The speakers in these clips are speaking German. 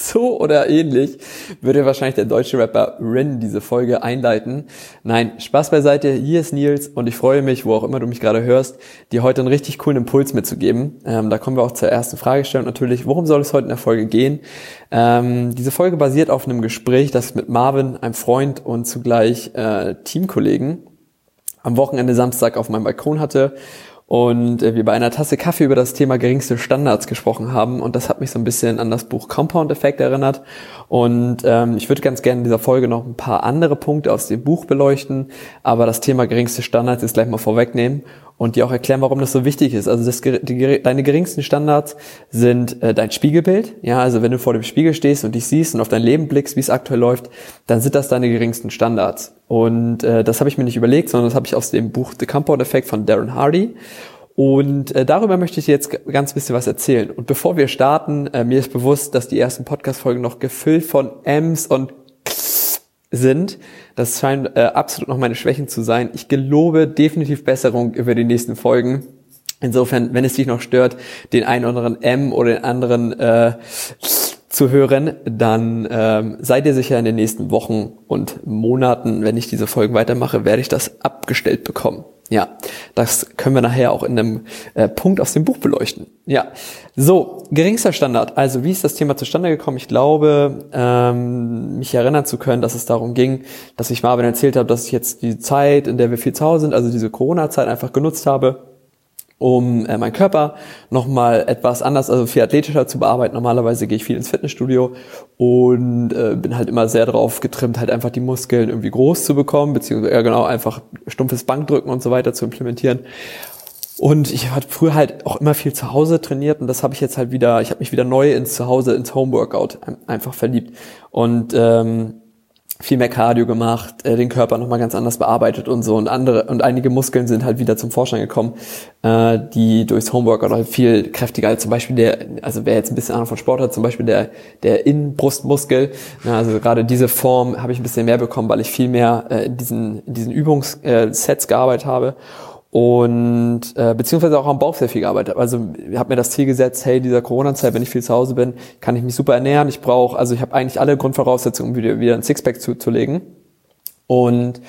So oder ähnlich würde wahrscheinlich der deutsche Rapper Rin diese Folge einleiten. Nein, Spaß beiseite, hier ist Nils und ich freue mich, wo auch immer du mich gerade hörst, dir heute einen richtig coolen Impuls mitzugeben. Ähm, da kommen wir auch zur ersten Fragestellung natürlich. Worum soll es heute in der Folge gehen? Ähm, diese Folge basiert auf einem Gespräch, das ich mit Marvin, einem Freund und zugleich äh, Teamkollegen am Wochenende Samstag auf meinem Balkon hatte und äh, wir bei einer Tasse Kaffee über das Thema geringste Standards gesprochen haben und das hat mich so ein bisschen an das Buch Compound Effect erinnert. Und ähm, ich würde ganz gerne in dieser Folge noch ein paar andere Punkte aus dem Buch beleuchten, aber das Thema geringste Standards jetzt gleich mal vorwegnehmen und dir auch erklären, warum das so wichtig ist. Also das, die, deine geringsten Standards sind äh, dein Spiegelbild. Ja, also wenn du vor dem Spiegel stehst und dich siehst und auf dein Leben blickst, wie es aktuell läuft, dann sind das deine geringsten Standards. Und äh, das habe ich mir nicht überlegt, sondern das habe ich aus dem Buch The Compound Effect von Darren Hardy. Und äh, darüber möchte ich dir jetzt ganz bisschen was erzählen. Und bevor wir starten, äh, mir ist bewusst, dass die ersten Podcast-Folgen noch gefüllt von M's und sind. Das scheint äh, absolut noch meine Schwächen zu sein. Ich gelobe definitiv Besserung über die nächsten Folgen. Insofern, wenn es dich noch stört, den einen oder anderen M oder den anderen äh, zu hören, dann ähm, seid ihr sicher in den nächsten Wochen und Monaten, wenn ich diese Folgen weitermache, werde ich das abgestellt bekommen. Ja, das können wir nachher auch in einem äh, Punkt aus dem Buch beleuchten. Ja, so, geringster Standard. Also wie ist das Thema zustande gekommen? Ich glaube, ähm, mich erinnern zu können, dass es darum ging, dass ich Marvin erzählt habe, dass ich jetzt die Zeit, in der wir viel zu Hause sind, also diese Corona-Zeit einfach genutzt habe, um äh, meinen Körper nochmal etwas anders, also viel athletischer zu bearbeiten. Normalerweise gehe ich viel ins Fitnessstudio und äh, bin halt immer sehr darauf getrimmt, halt einfach die Muskeln irgendwie groß zu bekommen, beziehungsweise ja genau einfach stumpfes Bankdrücken und so weiter zu implementieren. Und ich habe früher halt auch immer viel zu Hause trainiert und das habe ich jetzt halt wieder, ich habe mich wieder neu ins Zuhause, ins Homeworkout einfach verliebt. Und ähm, viel mehr Cardio gemacht, äh, den Körper nochmal ganz anders bearbeitet und so. Und andere und einige Muskeln sind halt wieder zum Vorschein gekommen, äh, die durchs Homeworkout halt viel kräftiger als zum Beispiel der, also wer jetzt ein bisschen Ahnung von Sport hat, zum Beispiel der der Innenbrustmuskel, ja, also gerade diese Form habe ich ein bisschen mehr bekommen, weil ich viel mehr äh, in diesen in diesen Übungssets gearbeitet habe und äh, beziehungsweise auch am Bauch sehr viel gearbeitet. Also ich habe mir das Ziel gesetzt, hey, dieser Corona-Zeit, wenn ich viel zu Hause bin, kann ich mich super ernähren. Ich brauche, also ich habe eigentlich alle Grundvoraussetzungen, um wieder, wieder ein Sixpack zuzulegen. Und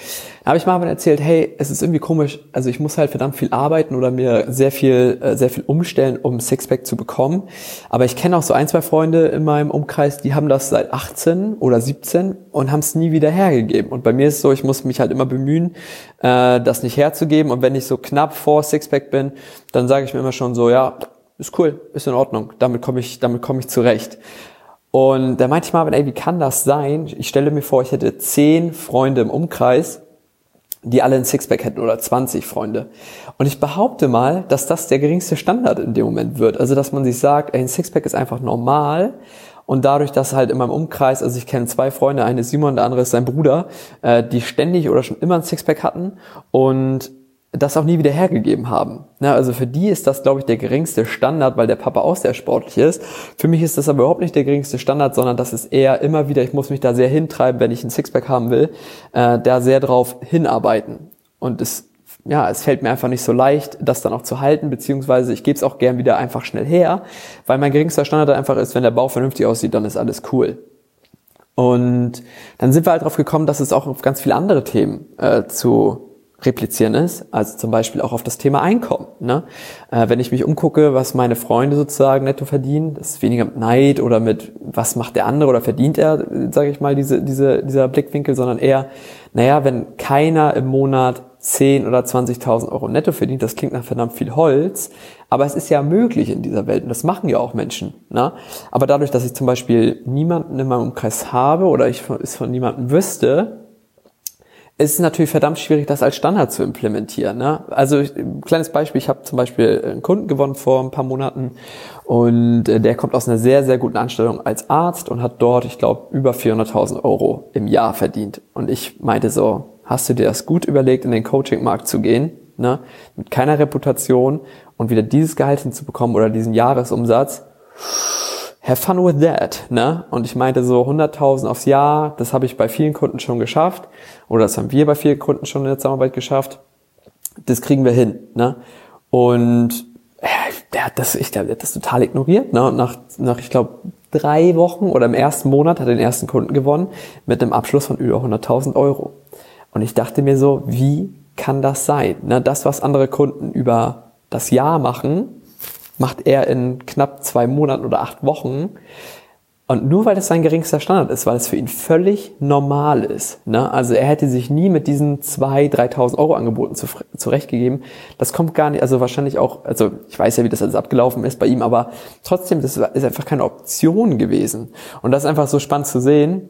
da habe ich Marvin erzählt, hey, es ist irgendwie komisch, also ich muss halt verdammt viel arbeiten oder mir sehr viel, äh, sehr viel umstellen, um Sixpack zu bekommen. Aber ich kenne auch so ein, zwei Freunde in meinem Umkreis, die haben das seit 18 oder 17 und haben es nie wieder hergegeben. Und bei mir ist es so, ich muss mich halt immer bemühen, äh, das nicht herzugeben. Und wenn ich so knapp vor Sixpack bin, dann sage ich mir immer schon so, ja, ist cool, ist in Ordnung, damit komme ich, damit komme ich zurecht. Und da meinte ich mal, ey, wie kann das sein? Ich stelle mir vor, ich hätte zehn Freunde im Umkreis, die alle ein Sixpack hätten oder 20 Freunde. Und ich behaupte mal, dass das der geringste Standard in dem Moment wird. Also, dass man sich sagt, ey, ein Sixpack ist einfach normal. Und dadurch, dass halt in meinem Umkreis, also ich kenne zwei Freunde, eine ist Simon, der andere ist sein Bruder, äh, die ständig oder schon immer ein Sixpack hatten und das auch nie wieder hergegeben haben. Ja, also für die ist das, glaube ich, der geringste Standard, weil der Papa auch sehr sportlich ist. Für mich ist das aber überhaupt nicht der geringste Standard, sondern das ist eher immer wieder, ich muss mich da sehr hintreiben, wenn ich ein Sixpack haben will, äh, da sehr drauf hinarbeiten. Und es, ja, es fällt mir einfach nicht so leicht, das dann auch zu halten, beziehungsweise ich gebe es auch gern wieder einfach schnell her, weil mein geringster Standard einfach ist, wenn der Bauch vernünftig aussieht, dann ist alles cool. Und dann sind wir halt drauf gekommen, dass es auch auf ganz viele andere Themen äh, zu replizieren ist, also zum Beispiel auch auf das Thema Einkommen. Ne? Äh, wenn ich mich umgucke, was meine Freunde sozusagen netto verdienen, das ist weniger mit Neid oder mit was macht der andere oder verdient er, sage ich mal, diese, diese, dieser Blickwinkel, sondern eher, naja, wenn keiner im Monat 10 oder 20.000 Euro netto verdient, das klingt nach verdammt viel Holz, aber es ist ja möglich in dieser Welt und das machen ja auch Menschen. Ne? Aber dadurch, dass ich zum Beispiel niemanden in meinem Umkreis habe oder ich es von niemandem wüsste, es ist natürlich verdammt schwierig, das als Standard zu implementieren. Ne? Also ein kleines Beispiel, ich habe zum Beispiel einen Kunden gewonnen vor ein paar Monaten und äh, der kommt aus einer sehr, sehr guten Anstellung als Arzt und hat dort, ich glaube, über 400.000 Euro im Jahr verdient. Und ich meinte so, hast du dir das gut überlegt, in den Coaching-Markt zu gehen, ne? mit keiner Reputation und wieder dieses Gehalt hinzubekommen oder diesen Jahresumsatz? Have fun with that, ne? Und ich meinte so 100.000 aufs Jahr, das habe ich bei vielen Kunden schon geschafft oder das haben wir bei vielen Kunden schon in der Zusammenarbeit geschafft. Das kriegen wir hin, ne? Und ja, der hat das, ich glaube, der hat das total ignoriert, ne? Und nach, nach ich glaube, drei Wochen oder im ersten Monat hat er den ersten Kunden gewonnen mit einem Abschluss von über 100.000 Euro. Und ich dachte mir so, wie kann das sein? Ne? Das, was andere Kunden über das Jahr machen, macht er in knapp zwei Monaten oder acht Wochen. Und nur weil das sein geringster Standard ist, weil es für ihn völlig normal ist. Ne? Also er hätte sich nie mit diesen 2.000, 3.000 Euro Angeboten zu, zurechtgegeben. Das kommt gar nicht, also wahrscheinlich auch, also ich weiß ja, wie das alles abgelaufen ist bei ihm, aber trotzdem, das ist einfach keine Option gewesen. Und das ist einfach so spannend zu sehen,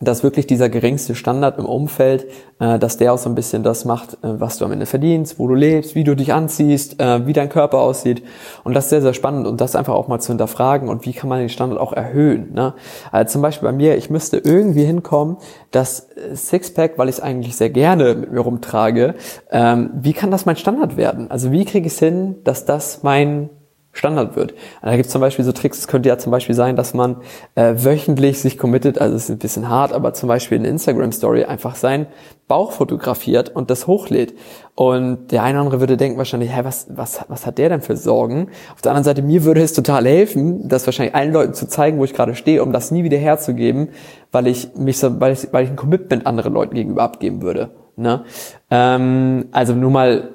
dass wirklich dieser geringste Standard im Umfeld, äh, dass der auch so ein bisschen das macht, äh, was du am Ende verdienst, wo du lebst, wie du dich anziehst, äh, wie dein Körper aussieht. Und das ist sehr, sehr spannend und das einfach auch mal zu hinterfragen und wie kann man den Standard auch erhöhen. Ne? Also zum Beispiel bei mir, ich müsste irgendwie hinkommen, dass Sixpack, weil ich es eigentlich sehr gerne mit mir rumtrage, ähm, wie kann das mein Standard werden? Also wie kriege ich es hin, dass das mein Standard wird. Da gibt es zum Beispiel so Tricks, es könnte ja zum Beispiel sein, dass man äh, wöchentlich sich committet, also es ist ein bisschen hart, aber zum Beispiel eine Instagram-Story einfach sein Bauch fotografiert und das hochlädt. Und der eine oder andere würde denken wahrscheinlich, hä, was, was, was hat der denn für Sorgen? Auf der anderen Seite, mir würde es total helfen, das wahrscheinlich allen Leuten zu zeigen, wo ich gerade stehe, um das nie wieder herzugeben, weil ich mich so, weil ich, weil ich ein Commitment anderen Leuten gegenüber abgeben würde. Ne? Ähm, also nur mal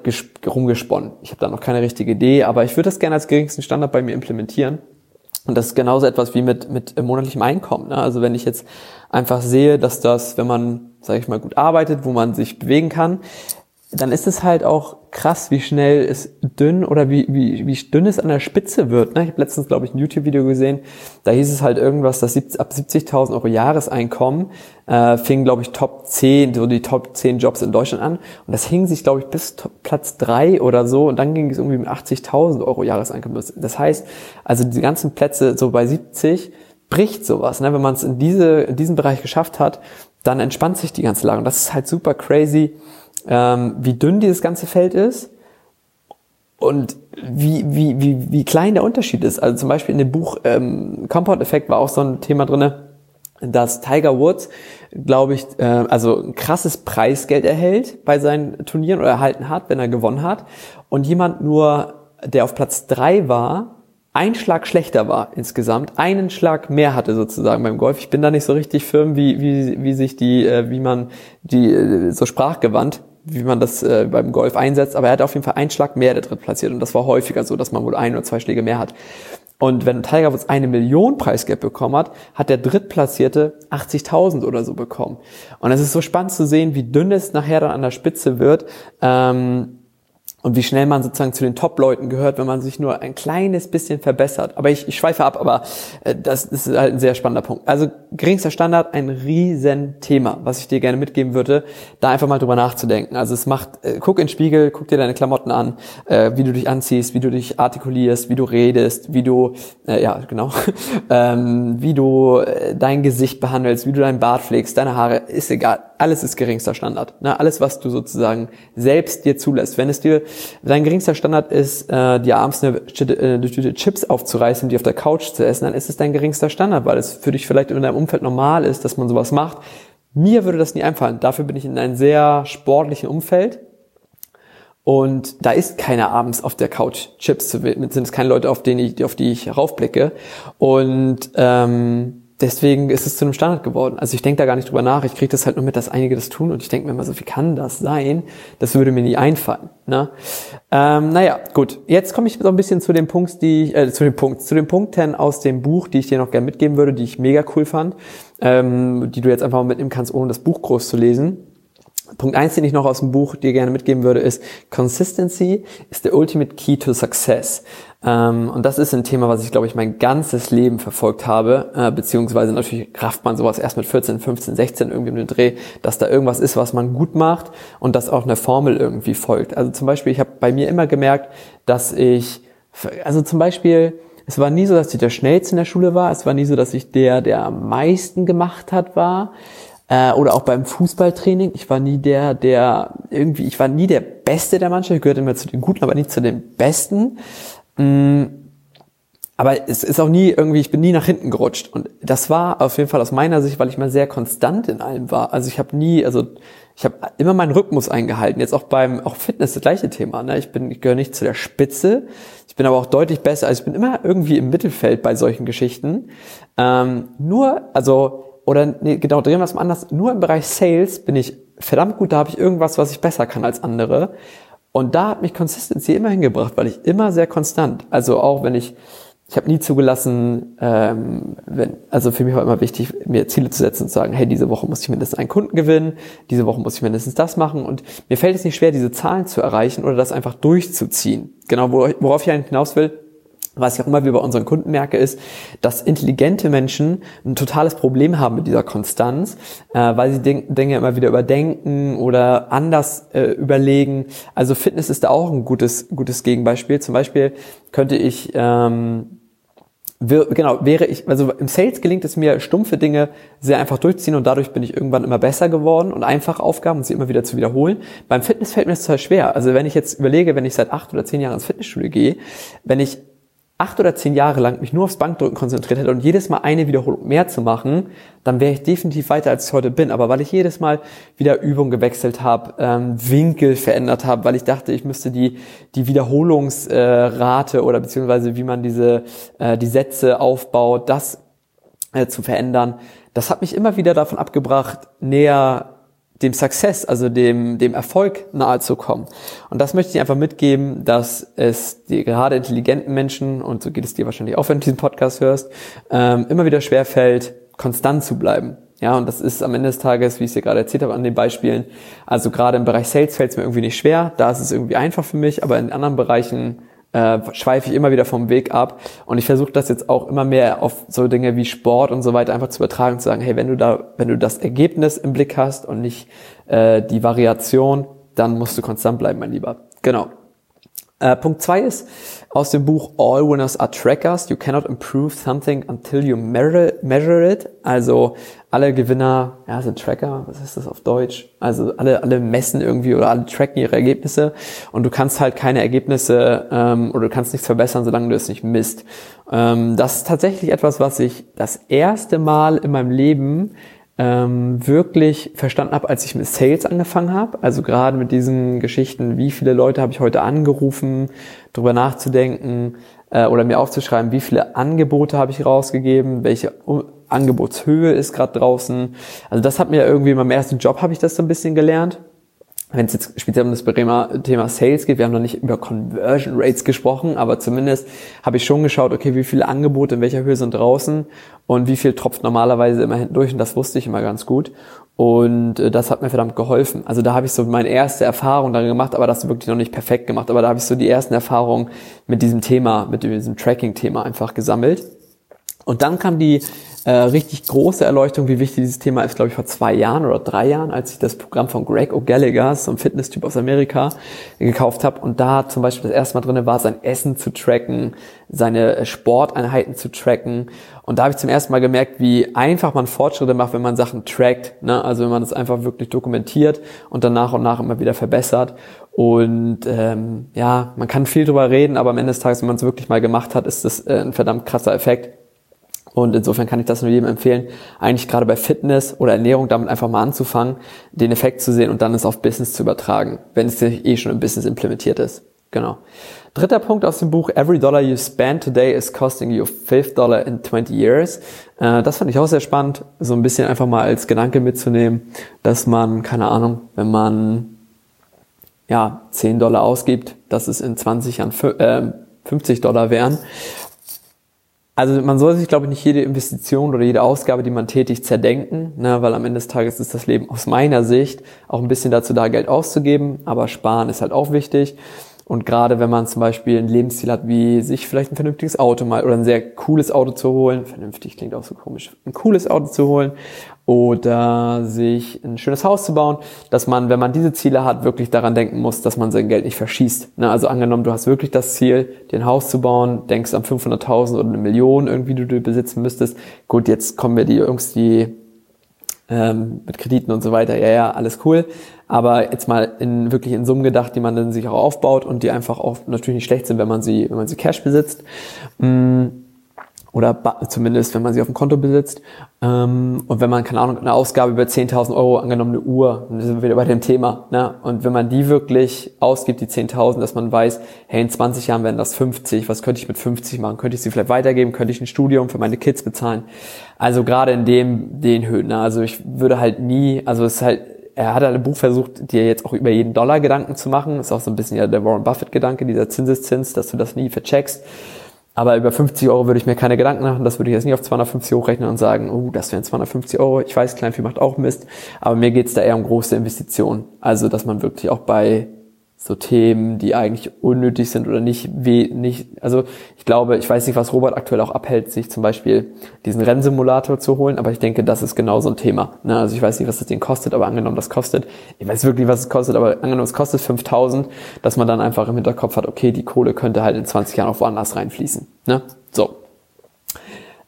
rumgesponnen. Ich habe da noch keine richtige Idee, aber ich würde das gerne als geringsten Standard bei mir implementieren. Und das ist genauso etwas wie mit, mit monatlichem Einkommen. Ne? Also wenn ich jetzt einfach sehe, dass das, wenn man, sage ich mal, gut arbeitet, wo man sich bewegen kann, dann ist es halt auch krass, wie schnell es dünn oder wie, wie, wie dünn es an der Spitze wird. Ne? Ich habe letztens, glaube ich, ein YouTube-Video gesehen, da hieß es halt irgendwas, dass ab 70.000 Euro Jahreseinkommen äh, fing, glaube ich, Top 10, so die Top 10 Jobs in Deutschland an. Und das hing sich, glaube ich, bis Platz 3 oder so und dann ging es irgendwie mit 80.000 Euro Jahreseinkommen. Das heißt, also die ganzen Plätze so bei 70 bricht sowas. Ne? Wenn man es in, diese, in diesem Bereich geschafft hat, dann entspannt sich die ganze Lage. Und das ist halt super crazy, ähm, wie dünn dieses ganze Feld ist und wie, wie, wie, wie klein der Unterschied ist. Also zum Beispiel in dem Buch ähm, Compound Effect war auch so ein Thema drinne, dass Tiger Woods, glaube ich, äh, also ein krasses Preisgeld erhält bei seinen Turnieren oder erhalten hat, wenn er gewonnen hat. Und jemand nur, der auf Platz drei war, ein Schlag schlechter war insgesamt, einen Schlag mehr hatte sozusagen beim Golf. Ich bin da nicht so richtig firm, wie, wie, wie sich die, äh, wie man die äh, so sprachgewandt wie man das äh, beim Golf einsetzt, aber er hat auf jeden Fall einen Schlag mehr der drittplatziert und das war häufiger so, dass man wohl ein oder zwei Schläge mehr hat. Und wenn Tiger Woods eine Million Preisgeld bekommen hat, hat der Drittplatzierte 80.000 oder so bekommen. Und es ist so spannend zu sehen, wie dünn es nachher dann an der Spitze wird. Ähm, und wie schnell man sozusagen zu den Top-Leuten gehört, wenn man sich nur ein kleines bisschen verbessert. Aber ich, ich schweife ab, aber äh, das, das ist halt ein sehr spannender Punkt. Also geringster Standard, ein riesen Thema, was ich dir gerne mitgeben würde, da einfach mal drüber nachzudenken. Also es macht, äh, guck in den Spiegel, guck dir deine Klamotten an, äh, wie du dich anziehst, wie du dich artikulierst, wie du redest, wie du, äh, ja genau, ähm, wie du äh, dein Gesicht behandelst, wie du deinen Bart pflegst, deine Haare, ist egal. Alles ist geringster Standard. Ne? Alles, was du sozusagen selbst dir zulässt. Wenn es dir Dein geringster Standard ist, äh, dir abends eine, eine Tüte Chips aufzureißen, die auf der Couch zu essen, dann ist es dein geringster Standard, weil es für dich vielleicht in deinem Umfeld normal ist, dass man sowas macht. Mir würde das nie einfallen. Dafür bin ich in einem sehr sportlichen Umfeld. Und da ist keiner abends auf der Couch Chips zu widmen, sind es keine Leute, auf, denen ich, auf die ich raufblicke. Und ähm, deswegen ist es zu einem Standard geworden. Also ich denke da gar nicht drüber nach. Ich kriege das halt nur mit, dass einige das tun und ich denke mir immer so, wie kann das sein? Das würde mir nie einfallen. Ne? Ähm, naja, gut. Jetzt komme ich so ein bisschen zu den Punkten, die ich, äh, zu den Punkten, zu den Punkten aus dem Buch, die ich dir noch gerne mitgeben würde, die ich mega cool fand, ähm, die du jetzt einfach mal mitnehmen kannst, ohne das Buch groß zu lesen. Punkt eins, den ich noch aus dem Buch dir gerne mitgeben würde, ist Consistency is the ultimate key to success. Ähm, und das ist ein Thema, was ich, glaube ich, mein ganzes Leben verfolgt habe, äh, beziehungsweise natürlich rafft man sowas erst mit 14, 15, 16 irgendwie den Dreh, dass da irgendwas ist, was man gut macht und das auch eine Formel irgendwie folgt. Also zum Beispiel, ich habe bei mir immer gemerkt, dass ich, also zum Beispiel, es war nie so, dass ich der Schnellste in der Schule war, es war nie so, dass ich der, der am meisten gemacht hat, war. Äh, oder auch beim Fußballtraining. Ich war nie der, der irgendwie, ich war nie der Beste der Mannschaft. Ich gehörte immer zu den Guten, aber nicht zu den Besten. Mm, aber es ist auch nie irgendwie, ich bin nie nach hinten gerutscht. Und das war auf jeden Fall aus meiner Sicht, weil ich mal sehr konstant in allem war. Also ich habe nie, also ich habe immer meinen Rhythmus eingehalten. Jetzt auch beim auch Fitness das gleiche Thema. Ne? Ich bin, ich gehöre nicht zu der Spitze. Ich bin aber auch deutlich besser. Also ich bin immer irgendwie im Mittelfeld bei solchen Geschichten. Ähm, nur, also oder nee, genau, drehen wir es mal anders. Nur im Bereich Sales bin ich verdammt gut, da habe ich irgendwas, was ich besser kann als andere. Und da hat mich Consistency immer hingebracht, weil ich immer sehr konstant, also auch wenn ich, ich habe nie zugelassen, ähm, wenn, also für mich war immer wichtig, mir Ziele zu setzen und zu sagen, hey, diese Woche muss ich mindestens einen Kunden gewinnen, diese Woche muss ich mindestens das machen und mir fällt es nicht schwer, diese Zahlen zu erreichen oder das einfach durchzuziehen. Genau, worauf ich hinaus will, was ich auch immer wieder bei unseren Kunden merke, ist, dass intelligente Menschen ein totales Problem haben mit dieser Konstanz, äh, weil sie Dinge immer wieder überdenken oder anders äh, überlegen. Also Fitness ist da auch ein gutes, gutes Gegenbeispiel. Zum Beispiel könnte ich, ähm, wir, genau, wäre ich, also im Sales gelingt es mir, stumpfe Dinge sehr einfach durchziehen und dadurch bin ich irgendwann immer besser geworden und einfach Aufgaben und sie immer wieder zu wiederholen. Beim Fitness fällt mir das total schwer. Also wenn ich jetzt überlege, wenn ich seit acht oder zehn Jahren ins Fitnessstudio gehe, wenn ich acht oder zehn Jahre lang mich nur aufs Bankdrücken konzentriert hätte und jedes Mal eine Wiederholung mehr zu machen, dann wäre ich definitiv weiter, als ich heute bin. Aber weil ich jedes Mal wieder Übung gewechselt habe, ähm, Winkel verändert habe, weil ich dachte, ich müsste die, die Wiederholungsrate äh, oder beziehungsweise wie man diese äh, die Sätze aufbaut, das äh, zu verändern, das hat mich immer wieder davon abgebracht, näher dem Success, also dem, dem Erfolg nahe zu kommen. Und das möchte ich einfach mitgeben, dass es die gerade intelligenten Menschen, und so geht es dir wahrscheinlich auch, wenn du diesen Podcast hörst, ähm, immer wieder schwerfällt, konstant zu bleiben. Ja, und das ist am Ende des Tages, wie ich es dir gerade erzählt habe an den Beispielen, also gerade im Bereich Sales fällt es mir irgendwie nicht schwer, da ist es irgendwie einfach für mich, aber in anderen Bereichen äh, schweife ich immer wieder vom Weg ab. Und ich versuche das jetzt auch immer mehr auf so Dinge wie Sport und so weiter einfach zu übertragen, und zu sagen, hey, wenn du da, wenn du das Ergebnis im Blick hast und nicht äh, die Variation, dann musst du konstant bleiben, mein Lieber. Genau. Äh, Punkt zwei ist aus dem Buch All Winners are Trackers. You cannot improve something until you measure, measure it. Also alle Gewinner, ja, sind Tracker. Was ist das auf Deutsch? Also alle, alle messen irgendwie oder alle tracken ihre Ergebnisse. Und du kannst halt keine Ergebnisse ähm, oder du kannst nichts verbessern, solange du es nicht misst. Ähm, das ist tatsächlich etwas, was ich das erste Mal in meinem Leben ähm, wirklich verstanden habe, als ich mit Sales angefangen habe. Also gerade mit diesen Geschichten, wie viele Leute habe ich heute angerufen, darüber nachzudenken äh, oder mir aufzuschreiben, wie viele Angebote habe ich rausgegeben, welche Angebotshöhe ist gerade draußen. Also das hat mir irgendwie in meinem ersten Job habe ich das so ein bisschen gelernt wenn es jetzt speziell um das Thema Sales geht, wir haben noch nicht über Conversion Rates gesprochen, aber zumindest habe ich schon geschaut, okay, wie viele Angebote in welcher Höhe sind draußen und wie viel tropft normalerweise immer hinten durch und das wusste ich immer ganz gut und äh, das hat mir verdammt geholfen. Also da habe ich so meine erste Erfahrung darin gemacht, aber das wirklich noch nicht perfekt gemacht, aber da habe ich so die ersten Erfahrungen mit diesem Thema, mit diesem Tracking-Thema einfach gesammelt. Und dann kam die äh, richtig große Erleuchtung, wie wichtig dieses Thema ist, glaube ich, vor zwei Jahren oder drei Jahren, als ich das Programm von Greg O'Gallagher, so ein Fitness-Typ aus Amerika, gekauft habe. Und da zum Beispiel das erste Mal drinne war, sein Essen zu tracken, seine Sporteinheiten zu tracken. Und da habe ich zum ersten Mal gemerkt, wie einfach man Fortschritte macht, wenn man Sachen trackt. Ne? Also wenn man das einfach wirklich dokumentiert und dann nach und nach immer wieder verbessert. Und ähm, ja, man kann viel drüber reden, aber am Ende des Tages, wenn man es wirklich mal gemacht hat, ist das äh, ein verdammt krasser Effekt. Und insofern kann ich das nur jedem empfehlen, eigentlich gerade bei Fitness oder Ernährung damit einfach mal anzufangen, den Effekt zu sehen und dann es auf Business zu übertragen, wenn es eh schon im Business implementiert ist. Genau. Dritter Punkt aus dem Buch, Every dollar you spend today is costing you fifth dollar in 20 years. Äh, das fand ich auch sehr spannend, so ein bisschen einfach mal als Gedanke mitzunehmen, dass man, keine Ahnung, wenn man ja 10 Dollar ausgibt, dass es in 20 Jahren 50 Dollar wären Also man soll sich, glaube ich, nicht jede Investition oder jede Ausgabe, die man tätigt, zerdenken, ne, weil am Ende des Tages ist das Leben aus meiner Sicht auch ein bisschen dazu da, Geld auszugeben, aber sparen ist halt auch wichtig. Und gerade wenn man zum Beispiel ein Lebensstil hat, wie sich vielleicht ein vernünftiges Auto mal oder ein sehr cooles Auto zu holen, vernünftig klingt auch so komisch, ein cooles Auto zu holen oder sich ein schönes Haus zu bauen, dass man, wenn man diese Ziele hat, wirklich daran denken muss, dass man sein Geld nicht verschießt. Ne? Also angenommen, du hast wirklich das Ziel, dir ein Haus zu bauen, denkst an 500.000 oder eine Million irgendwie, die du besitzen müsstest. Gut, jetzt kommen wir die Jungs, die ähm, mit Krediten und so weiter, ja, ja, alles cool. Aber jetzt mal in wirklich in Summen gedacht, die man dann sich auch aufbaut und die einfach auch natürlich nicht schlecht sind, wenn man sie, wenn man sie Cash besitzt. Mm oder zumindest, wenn man sie auf dem Konto besitzt. Ähm, und wenn man, keine Ahnung, eine Ausgabe über 10.000 Euro, angenommen eine Uhr, dann sind wir wieder bei dem Thema. Ne? Und wenn man die wirklich ausgibt, die 10.000, dass man weiß, hey, in 20 Jahren werden das 50, was könnte ich mit 50 machen? Könnte ich sie vielleicht weitergeben? Könnte ich ein Studium für meine Kids bezahlen? Also gerade in dem, den Höhen. Ne? Also ich würde halt nie, also es ist halt er hat halt im Buch versucht, dir jetzt auch über jeden Dollar Gedanken zu machen. ist auch so ein bisschen ja der Warren Buffett-Gedanke, dieser Zinseszins, dass du das nie vercheckst. Aber über 50 Euro würde ich mir keine Gedanken machen. Das würde ich jetzt nicht auf 250 hochrechnen und sagen, oh, das wären 250 Euro. Ich weiß, Kleinvieh macht auch Mist. Aber mir geht es da eher um große Investitionen. Also, dass man wirklich auch bei so Themen, die eigentlich unnötig sind oder nicht, weh, nicht, also ich glaube, ich weiß nicht, was Robert aktuell auch abhält, sich zum Beispiel diesen Rennsimulator zu holen, aber ich denke, das ist genau so ein Thema. Ne? Also ich weiß nicht, was das Ding kostet, aber angenommen, das kostet, ich weiß wirklich, was es kostet, aber angenommen, es kostet 5000, dass man dann einfach im Hinterkopf hat, okay, die Kohle könnte halt in 20 Jahren auch woanders reinfließen. Ne? So.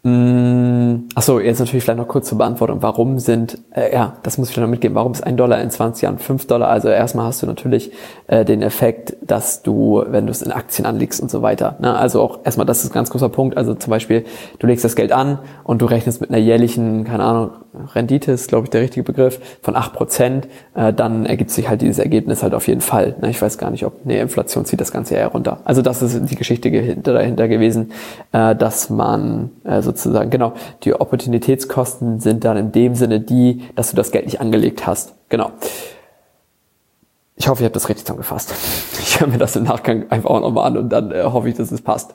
Mm, achso, jetzt natürlich vielleicht noch kurz zur Beantwortung. Warum sind, äh, ja, das muss ich noch mitgeben, warum ist ein Dollar in 20 Jahren 5 Dollar? Also erstmal hast du natürlich äh, den Effekt, dass du, wenn du es in Aktien anlegst und so weiter, ne? also auch erstmal, das ist ein ganz großer Punkt, also zum Beispiel, du legst das Geld an und du rechnest mit einer jährlichen, keine Ahnung, Rendite ist, glaube ich, der richtige Begriff, von 8%, äh, dann ergibt sich halt dieses Ergebnis halt auf jeden Fall. Ne? Ich weiß gar nicht, ob, nee, Inflation zieht das Ganze eher runter. Also das ist die Geschichte dahinter gewesen, äh, dass man äh, sozusagen, genau, die Opportunitätskosten sind dann in dem Sinne die, dass du das Geld nicht angelegt hast. Genau. Ich hoffe, ihr habt das richtig zusammengefasst. Ich höre mir das im Nachgang einfach auch nochmal an und dann äh, hoffe ich, dass es passt.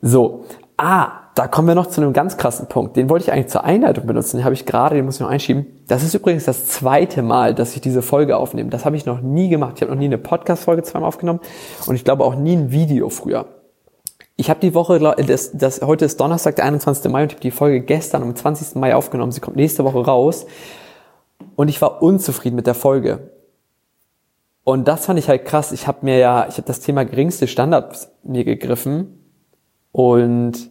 So. Ah, da kommen wir noch zu einem ganz krassen Punkt. Den wollte ich eigentlich zur Einleitung benutzen. Den habe ich gerade, den muss ich noch einschieben. Das ist übrigens das zweite Mal, dass ich diese Folge aufnehme. Das habe ich noch nie gemacht. Ich habe noch nie eine Podcast-Folge zweimal aufgenommen und ich glaube auch nie ein Video früher. Ich habe die Woche, das, das, heute ist Donnerstag, der 21. Mai und ich habe die Folge gestern am 20. Mai aufgenommen. Sie kommt nächste Woche raus. Und ich war unzufrieden mit der Folge. Und das fand ich halt krass. Ich habe mir ja, ich habe das Thema geringste Standards mir gegriffen und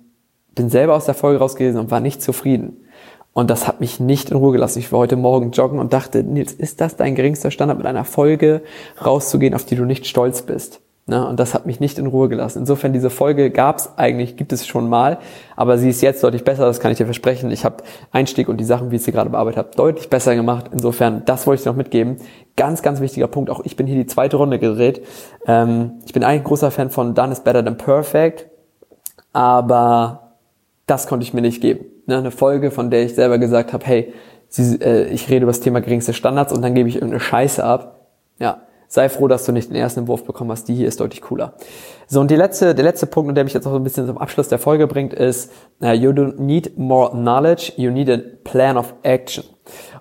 bin selber aus der Folge rausgelesen und war nicht zufrieden. Und das hat mich nicht in Ruhe gelassen. Ich war heute Morgen joggen und dachte, Nils, ist das dein geringster Standard, mit einer Folge rauszugehen, auf die du nicht stolz bist? Ne? Und das hat mich nicht in Ruhe gelassen. Insofern, diese Folge gab es eigentlich, gibt es schon mal, aber sie ist jetzt deutlich besser, das kann ich dir versprechen. Ich habe Einstieg und die Sachen, wie ich sie gerade bearbeitet habe, deutlich besser gemacht. Insofern, das wollte ich dir noch mitgeben. Ganz, ganz wichtiger Punkt. Auch ich bin hier die zweite Runde gedreht. Ähm, ich bin eigentlich ein großer Fan von Done is better than perfect, aber das konnte ich mir nicht geben. Ne? Eine Folge, von der ich selber gesagt habe, hey, sie, äh, ich rede über das Thema geringste Standards und dann gebe ich irgendeine Scheiße ab. Ja, sei froh, dass du nicht den ersten Entwurf bekommen hast. Die hier ist deutlich cooler. So, und die letzte, der letzte Punkt, der mich jetzt auch so ein bisschen zum Abschluss der Folge bringt, ist, uh, you don't need more knowledge, you need a plan of action.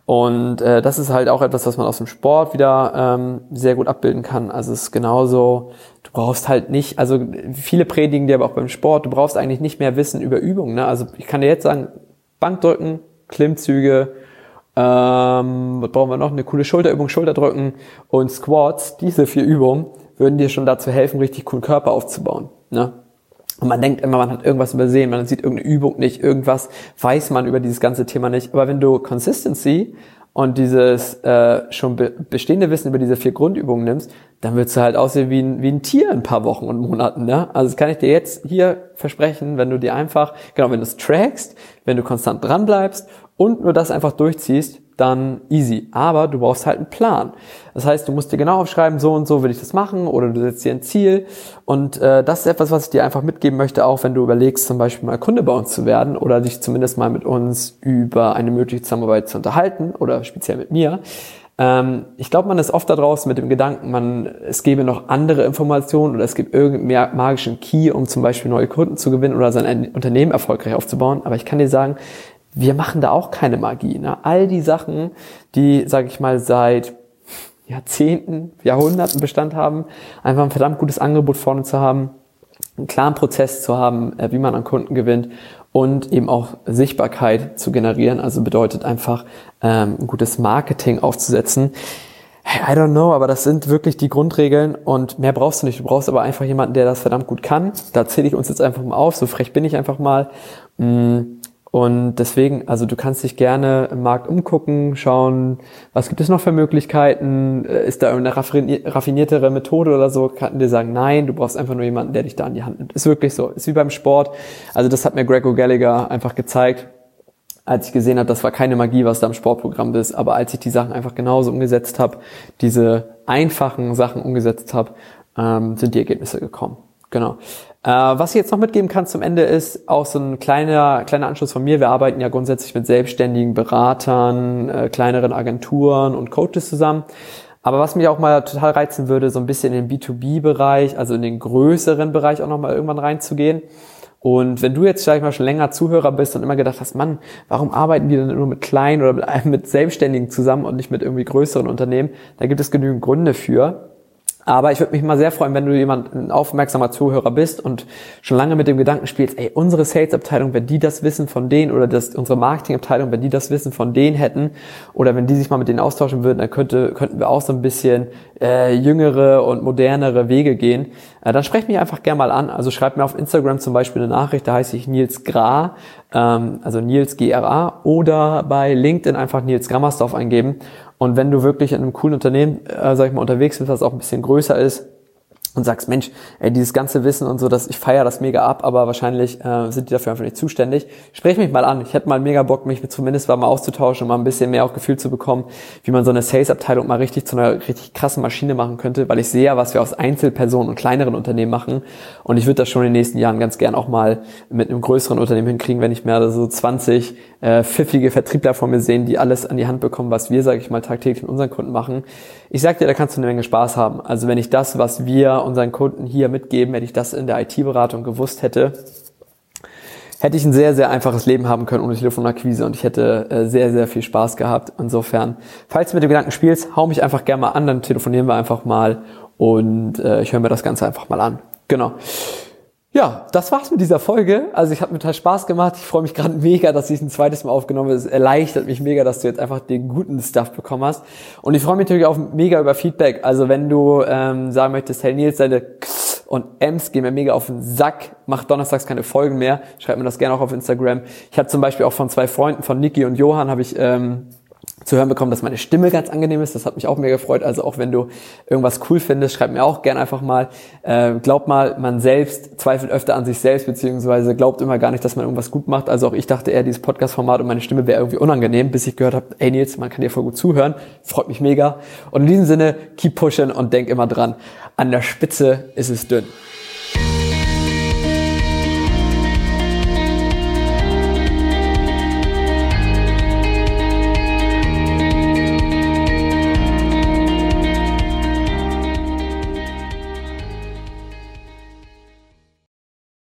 Und äh, das ist halt auch etwas, was man aus dem Sport wieder ähm, sehr gut abbilden kann. Also es ist genauso, du brauchst halt nicht, also viele predigen dir aber auch beim Sport, du brauchst eigentlich nicht mehr Wissen über Übungen. Ne? Also ich kann dir jetzt sagen, Bankdrücken, Klimmzüge, ähm, was brauchen wir noch? Eine coole Schulterübung, Schulterdrücken und Squats. Diese vier Übungen würden dir schon dazu helfen, richtig coolen Körper aufzubauen. Ne? Und man denkt immer, man hat irgendwas übersehen, man sieht irgendeine Übung nicht, irgendwas weiß man über dieses ganze Thema nicht. Aber wenn du Consistency und dieses äh, schon be bestehende Wissen über diese vier Grundübungen nimmst, dann wirst du halt aussehen wie ein, wie ein Tier in ein paar Wochen und Monaten. Ne? Also das kann ich dir jetzt hier versprechen, wenn du dir einfach, genau, wenn du es trackst, wenn du konstant dran bleibst und nur das einfach durchziehst, dann easy. Aber du brauchst halt einen Plan. Das heißt, du musst dir genau aufschreiben, so und so will ich das machen oder du setzt dir ein Ziel. Und äh, das ist etwas, was ich dir einfach mitgeben möchte, auch wenn du überlegst, zum Beispiel mal Kunde bei uns zu werden oder dich zumindest mal mit uns über eine mögliche Zusammenarbeit zu unterhalten oder speziell mit mir. Ähm, ich glaube, man ist oft da draußen mit dem Gedanken, man, es gäbe noch andere Informationen oder es gibt irgendeinen magischen Key, um zum Beispiel neue Kunden zu gewinnen oder sein Unternehmen erfolgreich aufzubauen. Aber ich kann dir sagen, wir machen da auch keine Magie. Ne? All die Sachen, die, sage ich mal, seit Jahrzehnten, Jahrhunderten Bestand haben, einfach ein verdammt gutes Angebot vorne zu haben, einen klaren Prozess zu haben, äh, wie man an Kunden gewinnt und eben auch Sichtbarkeit zu generieren. Also bedeutet einfach ähm, ein gutes Marketing aufzusetzen. Hey, I don't know, aber das sind wirklich die Grundregeln und mehr brauchst du nicht. Du brauchst aber einfach jemanden, der das verdammt gut kann. Da zähle ich uns jetzt einfach mal auf. So frech bin ich einfach mal. Mm und deswegen, also du kannst dich gerne im Markt umgucken, schauen, was gibt es noch für Möglichkeiten, äh, ist da eine raffiniertere Methode oder so, kann dir sagen, nein, du brauchst einfach nur jemanden, der dich da an die Hand nimmt. Ist wirklich so, ist wie beim Sport. Also das hat mir Greg O'Gallagher einfach gezeigt, als ich gesehen habe, das war keine Magie, was da im Sportprogramm ist, aber als ich die Sachen einfach genauso umgesetzt habe, diese einfachen Sachen umgesetzt habe, ähm, sind die Ergebnisse gekommen. Genau. Äh, was ich jetzt noch mitgeben kann zum Ende ist auch so ein kleiner, kleiner Anschluss von mir. Wir arbeiten ja grundsätzlich mit selbstständigen Beratern, äh, kleineren Agenturen und Coaches zusammen. Aber was mich auch mal total reizen würde, so ein bisschen in den B2B-Bereich, also in den größeren Bereich auch nochmal irgendwann reinzugehen. Und wenn du jetzt, sag ich mal, schon länger Zuhörer bist und immer gedacht hast, Mann, warum arbeiten die denn nur mit kleinen oder mit, mit Selbstständigen zusammen und nicht mit irgendwie größeren Unternehmen, da gibt es genügend Gründe für. Aber ich würde mich mal sehr freuen, wenn du jemand, ein aufmerksamer Zuhörer bist und schon lange mit dem Gedanken spielst, ey, unsere Sales-Abteilung, wenn die das Wissen von denen oder das, unsere Marketing-Abteilung, wenn die das Wissen von denen hätten oder wenn die sich mal mit denen austauschen würden, dann könnte, könnten wir auch so ein bisschen äh, jüngere und modernere Wege gehen. Äh, dann sprech mich einfach gerne mal an. Also schreib mir auf Instagram zum Beispiel eine Nachricht, da heiße ich Nils Gra, ähm, also Nils GRA oder bei LinkedIn einfach Nils Grammersdorf eingeben und wenn du wirklich in einem coolen Unternehmen, äh, sag ich mal, unterwegs bist, was auch ein bisschen größer ist, und sagst, Mensch, ey, dieses ganze Wissen und so, dass ich feiere das mega ab, aber wahrscheinlich äh, sind die dafür einfach nicht zuständig. Sprech mich mal an. Ich hätte mal mega Bock, mich zumindest mal auszutauschen und mal ein bisschen mehr auch Gefühl zu bekommen, wie man so eine Sales-Abteilung mal richtig zu einer richtig krassen Maschine machen könnte, weil ich sehe ja, was wir aus Einzelpersonen und kleineren Unternehmen machen. Und ich würde das schon in den nächsten Jahren ganz gern auch mal mit einem größeren Unternehmen hinkriegen, wenn ich mehr so 20 äh, pfiffige Vertriebler vor mir sehen, die alles an die Hand bekommen, was wir, sage ich mal, tagtäglich mit unseren Kunden machen. Ich sag dir, da kannst du eine Menge Spaß haben. Also wenn ich das, was wir unseren Kunden hier mitgeben, wenn ich das in der IT-Beratung gewusst hätte, hätte ich ein sehr, sehr einfaches Leben haben können ohne Telefonakquise und ich hätte äh, sehr, sehr viel Spaß gehabt. Insofern, falls du mit dem Gedanken spielst, hau mich einfach gerne mal an, dann telefonieren wir einfach mal und äh, ich höre mir das Ganze einfach mal an. Genau. Ja, das war's mit dieser Folge. Also ich habe mir total Spaß gemacht. Ich freue mich gerade mega, dass ich ein zweites Mal aufgenommen habe. Es erleichtert mich mega, dass du jetzt einfach den guten Stuff bekommen hast. Und ich freue mich natürlich auch mega über Feedback. Also wenn du ähm, sagen möchtest, hey Nils, deine X und Ms gehen mir mega auf den Sack, mach donnerstags keine Folgen mehr, schreib mir das gerne auch auf Instagram. Ich habe zum Beispiel auch von zwei Freunden, von Niki und Johann, habe ich ähm, zu hören bekommen, dass meine Stimme ganz angenehm ist. Das hat mich auch mega gefreut. Also auch wenn du irgendwas cool findest, schreib mir auch gern einfach mal. Äh, glaub mal, man selbst zweifelt öfter an sich selbst, beziehungsweise glaubt immer gar nicht, dass man irgendwas gut macht. Also auch ich dachte eher, dieses Podcast-Format und meine Stimme wäre irgendwie unangenehm, bis ich gehört habe, ey Nils, man kann dir voll gut zuhören. Freut mich mega. Und in diesem Sinne, keep pushing und denk immer dran, an der Spitze ist es dünn.